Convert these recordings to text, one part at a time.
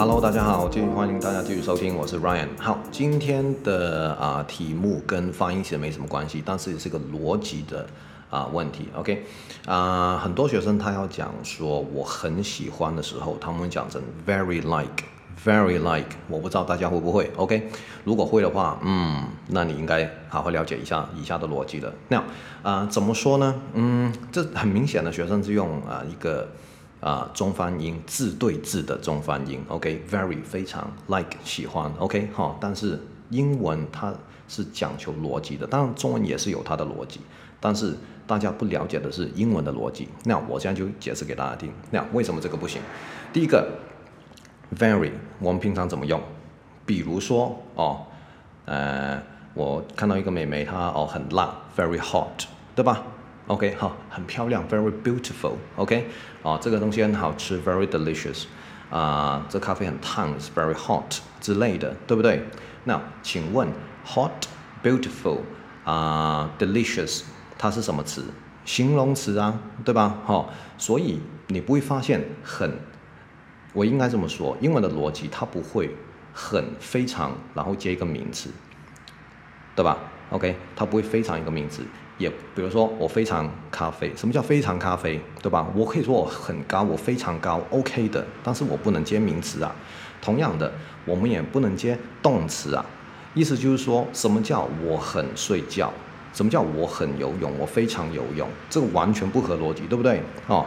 Hello，大家好，继续欢迎大家继续收听，我是 Ryan。好，今天的啊、题目跟发音其实没什么关系，但是也是个逻辑的啊、问题。OK，啊、很多学生他要讲说我很喜欢的时候，他们讲成 very like，very like，我不知道大家会不会。OK，如果会的话，嗯，那你应该好好了解一下以下的逻辑了。那啊、怎么说呢？嗯，这很明显的学生是用啊、一个。啊、中翻英字对字的中翻英，OK，very、非常 like 喜欢，OK 好，但是英文它是讲求逻辑的，当然中文也是有它的逻辑，但是大家不了解的是英文的逻辑。那我现在就解释给大家听。那为什么这个不行？第一个，very 我们平常怎么用？比如说哦，呃，我看到一个美眉她哦很辣，very hot，对吧？OK，好，很漂亮，very beautiful，OK，、okay? 啊，这个东西很好吃，very delicious，啊，这咖啡很烫，very hot 之类的，对不对？那请问，hot，beautiful，啊，delicious，它是什么词？形容词啊，对吧？哈，所以你不会发现很，我应该这么说，英文的逻辑它不会很非常，然后接一个名词，对吧？OK，它不会非常一个名词。也比如说我非常咖啡，什么叫非常咖啡，对吧？我可以说我很高，我非常高，OK 的，但是我不能接名词啊。同样的，我们也不能接动词啊。意思就是说什么叫我很睡觉，什么叫我很游泳，我非常游泳，这个完全不合逻辑，对不对？哦，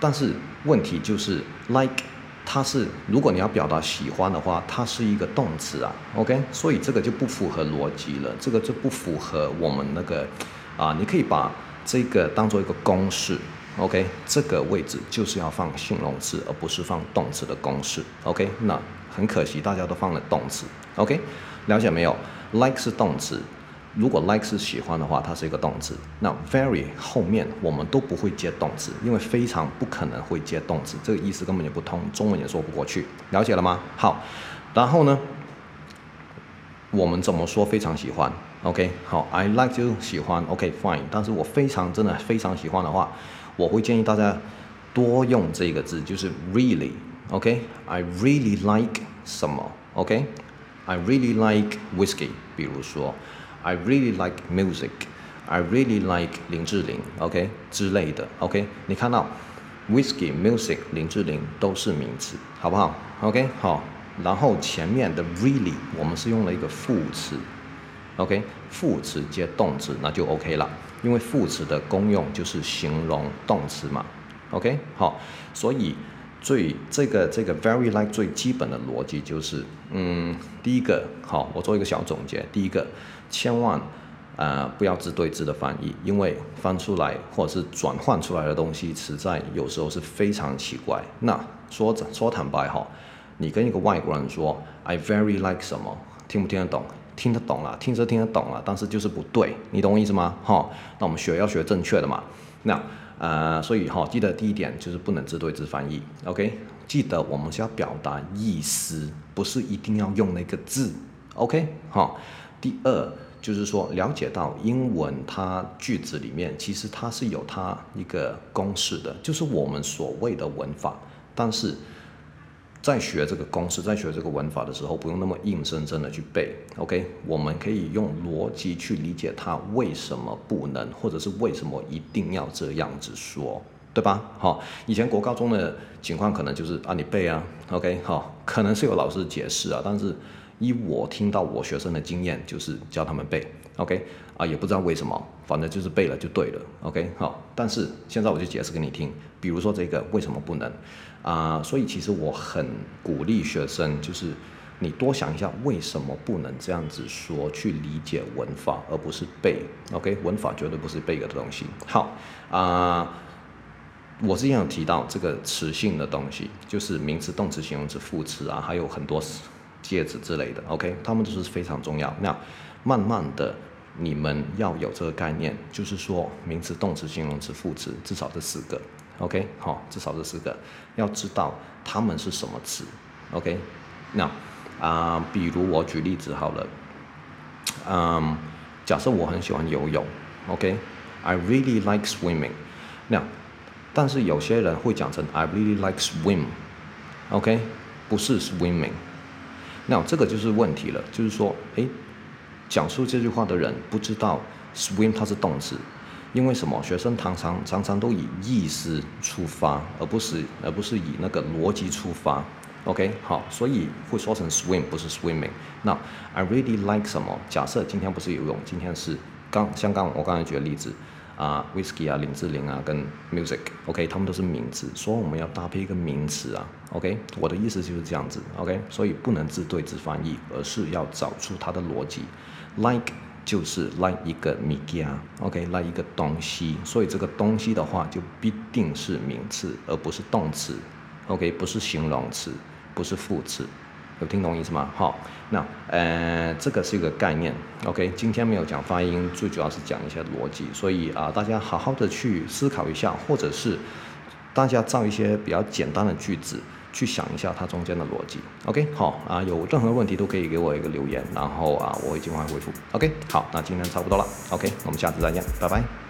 但是问题就是 like。它是，如果你要表达喜欢的话，它是一个动词啊，OK，所以这个就不符合逻辑了，这个就不符合我们那个，啊，你可以把这个当做一个公式，OK，这个位置就是要放形容词，而不是放动词的公式，OK，那很可惜大家都放了动词，OK，了解没有？Like 是动词。如果 like 是喜欢的话，它是一个动词。那 very 后面我们都不会接动词，因为非常不可能会接动词，这个意思根本就不通，中文也说不过去。了解了吗？好，然后呢，我们怎么说非常喜欢？OK，好，I like 就喜欢，OK fine。但是我非常真的非常喜欢的话，我会建议大家多用这个字，就是 really，OK，I really like 什么？OK，I really like whiskey，比如说。I really like music. I really like 林志玲，OK 之类的，OK。你看到 whiskey, music, 林志玲都是名词，好不好？OK 好。然后前面的 really 我们是用了一个副词，OK。副词接动词那就 OK 了，因为副词的功用就是形容动词嘛，OK 好。所以最这个这个 very like 最基本的逻辑就是，嗯，第一个好，我做一个小总结，第一个。千万，呃，不要字对字的翻译，因为翻出来或者是转换出来的东西，实在有时候是非常奇怪。那说说坦白哈，你跟一个外国人说 I very like 什么，听不听得懂？听得懂了，听着听得懂了，但是就是不对，你懂我意思吗？哈，那我们学要学正确的嘛。那呃，所以哈，记得第一点就是不能字对字翻译，OK？记得我们是要表达意思，不是一定要用那个字，OK？好。第二就是说，了解到英文它句子里面其实它是有它一个公式的，就是我们所谓的文法。但是在学这个公式，在学这个文法的时候，不用那么硬生生的去背。OK，我们可以用逻辑去理解它为什么不能，或者是为什么一定要这样子说，对吧？好，以前国高中的情况可能就是啊，你背啊，OK，好，可能是有老师解释啊，但是。以我听到我学生的经验，就是教他们背，OK，啊，也不知道为什么，反正就是背了就对了，OK，好。但是现在我就解释给你听，比如说这个为什么不能啊？所以其实我很鼓励学生，就是你多想一下为什么不能这样子说，去理解文法，而不是背，OK，文法绝对不是背个的东西。好啊，我之前有提到这个词性的东西，就是名词、动词、形容词、副词啊，还有很多。戒指之类的，OK，他们都是非常重要。那慢慢的，你们要有这个概念，就是说名词、动词、形容词、副词，至少这四个，OK，好，至少这四个，要知道他们是什么词，OK。那啊，比如我举例子好了，嗯，假设我很喜欢游泳，OK，I really like swimming。那但是有些人会讲成 I really like swim，OK。不是 swimming。那这个就是问题了，就是说，诶，讲述这句话的人不知道 swim 它是动词，因为什么？学生常常常常都以意思出发，而不是而不是以那个逻辑出发。OK，好，所以会说成 swim 不是 swimming。那 I really like 什么？假设今天不是游泳，今天是刚像刚我刚才举的例子。啊，whisky 啊，林志玲啊，跟 music，OK，他们都是名词，所以我们要搭配一个名词啊，OK，我的意思就是这样子，OK，所以不能自对自翻译，而是要找出它的逻辑。Like 就是 like 一个物件，OK，like 一个东西，所以这个东西的话就必定是名词，而不是动词，OK，不是形容词，不是副词。有听懂意思吗？好，那呃，这个是一个概念，OK。今天没有讲发音，最主要是讲一些逻辑，所以啊、大家好好的去思考一下，或者是大家造一些比较简单的句子，去想一下它中间的逻辑，OK。好啊，有任何问题都可以给我一个留言，然后啊，我会尽快回复，OK。好，那今天差不多了，OK，我们下次再见，拜拜。